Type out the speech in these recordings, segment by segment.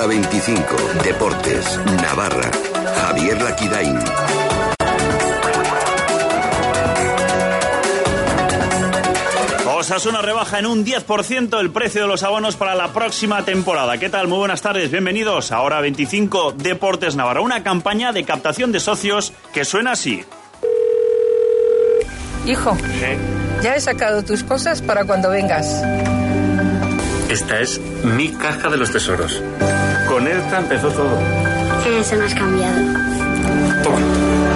Hora 25. Deportes. Navarra. Javier Laquidain. Osasuna rebaja en un 10% el precio de los abonos para la próxima temporada. ¿Qué tal? Muy buenas tardes, bienvenidos a Hora 25 Deportes Navarra, una campaña de captación de socios que suena así. Hijo, ya he sacado tus cosas para cuando vengas. Esta es mi caja de los tesoros. Con esta empezó todo. ¿Qué se me has cambiado? Toma.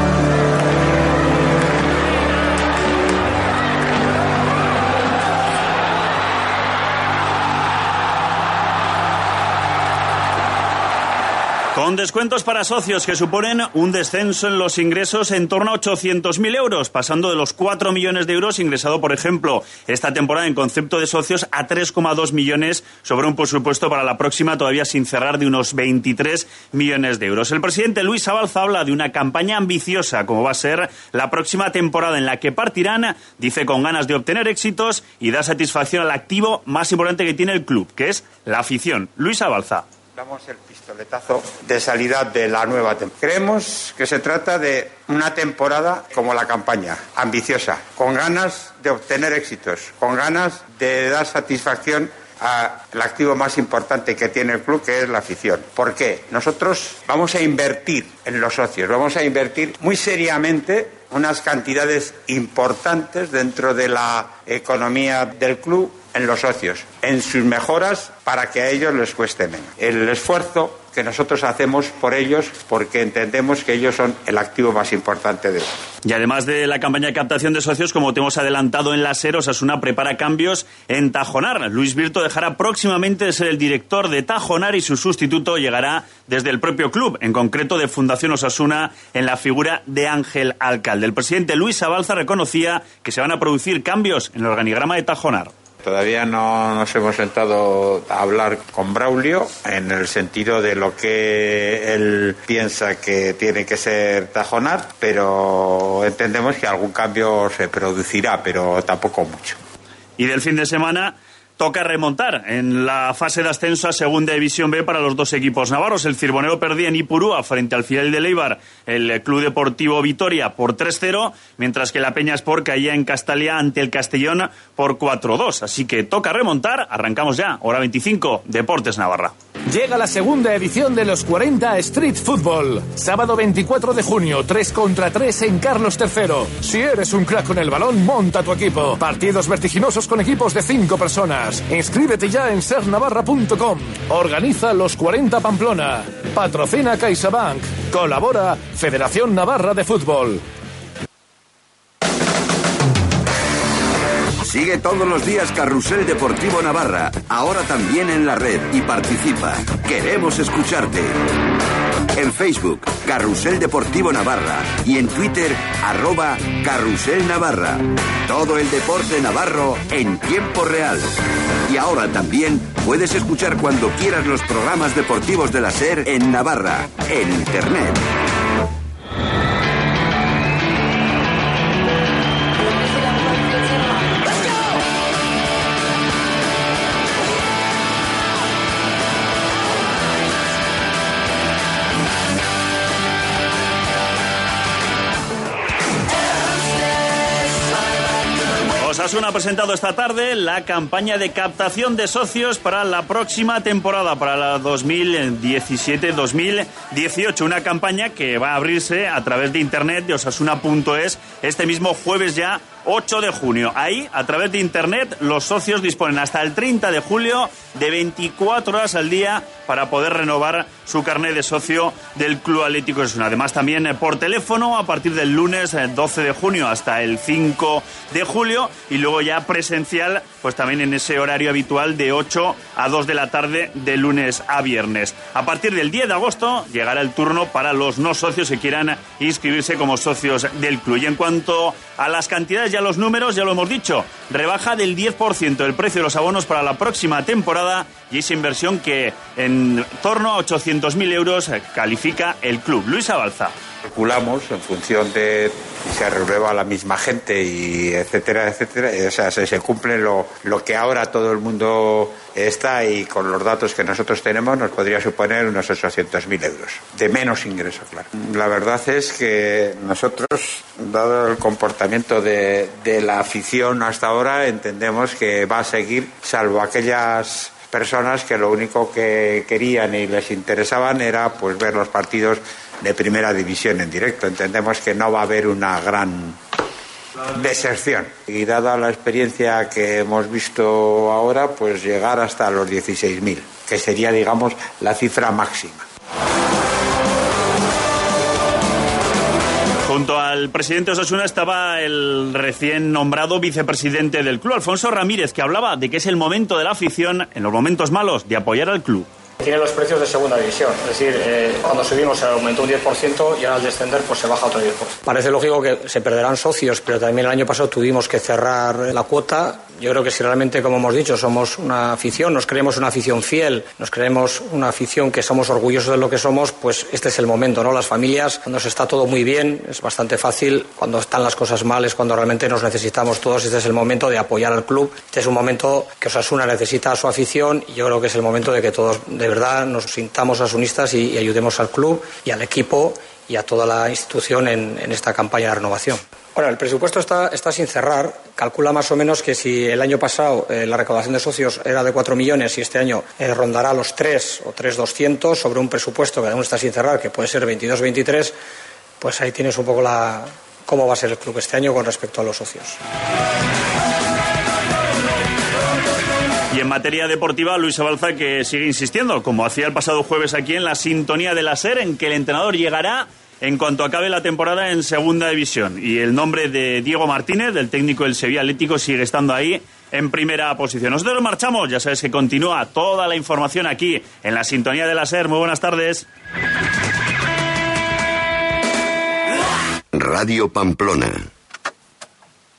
Descuentos para socios que suponen un descenso en los ingresos en torno a 800.000 euros, pasando de los 4 millones de euros ingresado, por ejemplo, esta temporada en concepto de socios a 3,2 millones sobre un presupuesto para la próxima todavía sin cerrar de unos 23 millones de euros. El presidente Luis Abalza habla de una campaña ambiciosa como va a ser la próxima temporada en la que partirán, dice, con ganas de obtener éxitos y da satisfacción al activo más importante que tiene el club, que es la afición. Luis Abalza damos el pistoletazo de salida de la nueva temporada. Creemos que se trata de una temporada como la campaña, ambiciosa, con ganas de obtener éxitos, con ganas de dar satisfacción al activo más importante que tiene el club, que es la afición. ¿Por qué? Nosotros vamos a invertir en los socios, vamos a invertir muy seriamente unas cantidades importantes dentro de la economía del club en los socios, en sus mejoras para que a ellos les cueste menos. El esfuerzo que nosotros hacemos por ellos porque entendemos que ellos son el activo más importante de ellos. Y además de la campaña de captación de socios, como te hemos adelantado en la SER, Osasuna prepara cambios en Tajonar. Luis Virto dejará próximamente de ser el director de Tajonar y su sustituto llegará desde el propio club, en concreto de Fundación Osasuna, en la figura de Ángel Alcalde. El presidente Luis Abalza reconocía que se van a producir cambios en el organigrama de Tajonar. Todavía no nos hemos sentado a hablar con Braulio en el sentido de lo que él piensa que tiene que ser Tajonar, pero entendemos que algún cambio se producirá, pero tampoco mucho. Y del fin de semana toca remontar en la fase de ascenso a Segunda División B para los dos equipos navarros. El Cirbonero perdía en Ipurúa frente al filial de Leibar, el Club Deportivo Vitoria por 3-0, mientras que la Peña Sport caía en Castalia ante el Castellón por 4-2. Así que toca remontar. Arrancamos ya, hora 25, Deportes Navarra. Llega la segunda edición de los 40 Street Football. Sábado 24 de junio, 3 contra 3 en Carlos III. Si eres un crack con el balón, monta tu equipo. Partidos vertiginosos con equipos de 5 personas. Inscríbete ya en sernavarra.com. Organiza los 40 Pamplona. Patrocina CaixaBank. Colabora Federación Navarra de Fútbol. Sigue todos los días Carrusel Deportivo Navarra, ahora también en la red y participa. Queremos escucharte. En Facebook, Carrusel Deportivo Navarra y en Twitter, arroba Carrusel Navarra. Todo el deporte navarro en tiempo real. Y ahora también puedes escuchar cuando quieras los programas deportivos de la SER en Navarra, en Internet. Osasuna ha presentado esta tarde la campaña de captación de socios para la próxima temporada, para la 2017-2018. Una campaña que va a abrirse a través de internet de osasuna.es este mismo jueves ya 8 de junio. Ahí, a través de Internet, los socios disponen hasta el 30 de julio de 24 horas al día para poder renovar su carnet de socio del Club Atlético Osasuna. Además, también eh, por teléfono a partir del lunes 12 eh, de junio hasta el 5 de julio y luego ya presencial, pues también en ese horario habitual de 8 a 2 de la tarde de lunes a viernes. A partir del 10 de agosto llegará el turno para los no socios que quieran inscribirse como socios del club. Y en cuanto a las cantidades ya los números, ya lo hemos dicho. rebaja del 10% el precio de los abonos para la próxima temporada y esa inversión que en torno a 800.000 euros califica el club. Luis Abalza calculamos en función de si se renueva la misma gente y etcétera, etcétera. O sea, se, se cumple lo, lo, que ahora todo el mundo está y con los datos que nosotros tenemos nos podría suponer unos 800.000 euros de menos ingreso, claro. La verdad es que nosotros, dado el comportamiento de, de la afición hasta ahora, entendemos que va a seguir, salvo aquellas personas que lo único que querían y les interesaban era pues ver los partidos de primera división en directo. Entendemos que no va a haber una gran deserción. Y dada la experiencia que hemos visto ahora, pues llegar hasta los 16.000, que sería, digamos, la cifra máxima. Junto al presidente Osasuna estaba el recién nombrado vicepresidente del club, Alfonso Ramírez, que hablaba de que es el momento de la afición, en los momentos malos, de apoyar al club. Tiene los precios de segunda división, es decir, eh, cuando subimos se aumentó un 10% y ahora al descender pues se baja otro 10%. Parece lógico que se perderán socios, pero también el año pasado tuvimos que cerrar la cuota. Yo creo que si realmente, como hemos dicho, somos una afición, nos creemos una afición fiel, nos creemos una afición que somos orgullosos de lo que somos, pues este es el momento, ¿no? Las familias, cuando se está todo muy bien, es bastante fácil, cuando están las cosas mal es cuando realmente nos necesitamos todos, este es el momento de apoyar al club, este es un momento que Osasuna necesita a su afición y yo creo que es el momento de que todos de verdad nos sintamos asunistas y, y ayudemos al club y al equipo y a toda la institución en, esta campaña de renovación. Bueno, el presupuesto está, está, sin cerrar. Calcula más o menos que si el año pasado eh, la recaudación de socios era de 4 millones y este año eh, rondará los 3 o 3,200 sobre un presupuesto que aún está sin cerrar, que puede ser 22-23, pues ahí tienes un poco la, cómo va a ser el club este año con respecto a los socios. Y en materia deportiva, Luis Abalza que sigue insistiendo, como hacía el pasado jueves aquí en la sintonía de la SER, en que el entrenador llegará en cuanto acabe la temporada en segunda división. Y el nombre de Diego Martínez, del técnico del Sevilla Atlético, sigue estando ahí en primera posición. Nosotros marchamos, ya sabes que continúa toda la información aquí en la sintonía de la SER. Muy buenas tardes. Radio Pamplona.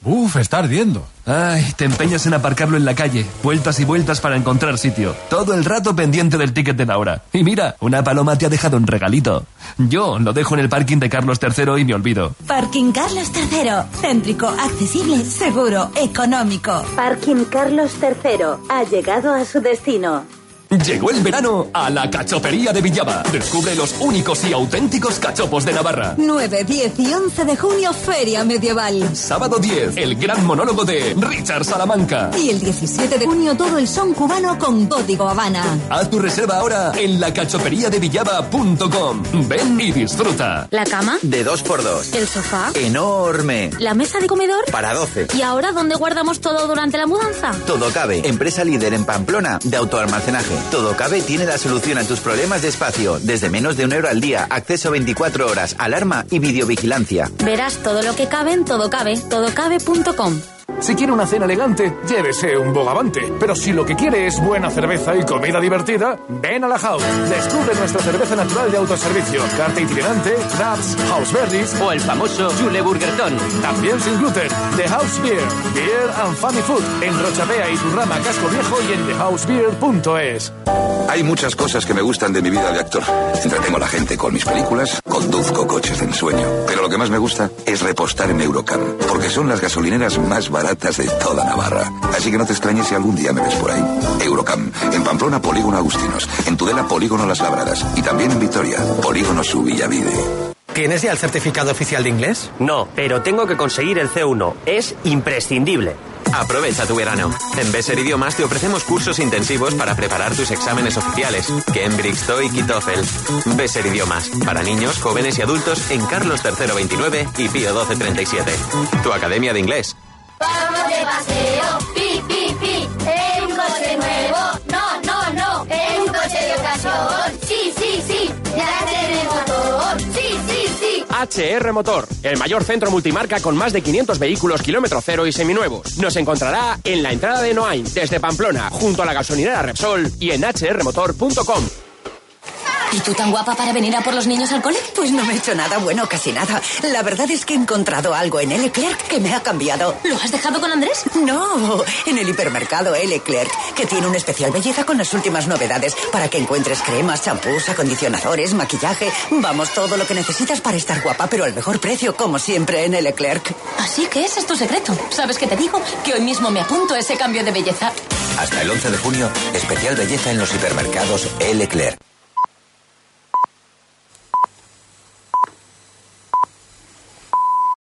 Uf, está ardiendo. Ay, te empeñas en aparcarlo en la calle, vueltas y vueltas para encontrar sitio. Todo el rato pendiente del ticket de la hora. Y mira, una paloma te ha dejado un regalito. Yo lo dejo en el parking de Carlos III y me olvido. Parking Carlos III. Céntrico, accesible, seguro, económico. Parking Carlos III. Ha llegado a su destino. Llegó el verano a la cachopería de Villaba. Descubre los únicos y auténticos cachopos de Navarra. 9, 10 y 11 de junio, Feria Medieval. Sábado 10, el gran monólogo de Richard Salamanca. Y el 17 de junio, todo el son cubano con Código Habana. Haz tu reserva ahora en lacachoperiadevillaba.com. Ven y disfruta. ¿La cama? De 2x2. ¿El sofá? Enorme. ¿La mesa de comedor? Para 12. ¿Y ahora dónde guardamos todo durante la mudanza? Todo cabe. Empresa líder en Pamplona de autoalmacenaje. Todo Cabe tiene la solución a tus problemas de espacio. Desde menos de un euro al día, acceso 24 horas, alarma y videovigilancia. Verás todo lo que cabe en Todo Cabe. Todocabe.com. Si quiere una cena elegante, llévese un bogavante. Pero si lo que quiere es buena cerveza y comida divertida, ven a la House. Descubre nuestra cerveza natural de autoservicio, carta itinerante, craps, house berries o el famoso Jule Burgerton. También sin gluten, The House Beer, Beer and Funny Food, en Rochapea y Turrama Casco Viejo y en thehousebeer.es. Hay muchas cosas que me gustan de mi vida de actor. Entretengo a la gente con mis películas, conduzco coches de ensueño. Pero lo que más me gusta es repostar en Eurocam, porque son las gasolineras más baratas de toda Navarra. Así que no te extrañes si algún día me ves por ahí. Eurocam, en Pamplona Polígono Agustinos, en Tudela Polígono Las Labradas y también en Vitoria, Polígono Subillavide. ¿Tienes ya el certificado oficial de inglés? No, pero tengo que conseguir el C1. Es imprescindible. Aprovecha tu verano. En Besser Idiomas te ofrecemos cursos intensivos para preparar tus exámenes oficiales. Cambridge, TOEIC y TOEFL. Besser Idiomas. Para niños, jóvenes y adultos en Carlos III 29 y Pío 12 37. Tu academia de inglés. De paseo, pi, pi, pi, en un coche nuevo. No, no, no, en un coche de ocasión. Sí, sí, sí, ya tenemos motor. Sí, sí, sí. HR Motor, el mayor centro multimarca con más de 500 vehículos kilómetro cero y seminuevos. Nos encontrará en la entrada de Noain, desde Pamplona, junto a la gasolinera Repsol y en hrmotor.com. ¿Y tú tan guapa para venir a por los niños al cole? Pues no me he hecho nada bueno, casi nada. La verdad es que he encontrado algo en L. Clerc que me ha cambiado. ¿Lo has dejado con Andrés? No, en el hipermercado L. Clerc, que tiene una especial belleza con las últimas novedades para que encuentres cremas, champús, acondicionadores, maquillaje. Vamos, todo lo que necesitas para estar guapa, pero al mejor precio, como siempre en L. Clerc. Así que ese es tu secreto. ¿Sabes qué te digo? Que hoy mismo me apunto a ese cambio de belleza. Hasta el 11 de junio, especial belleza en los hipermercados E. Leclerc.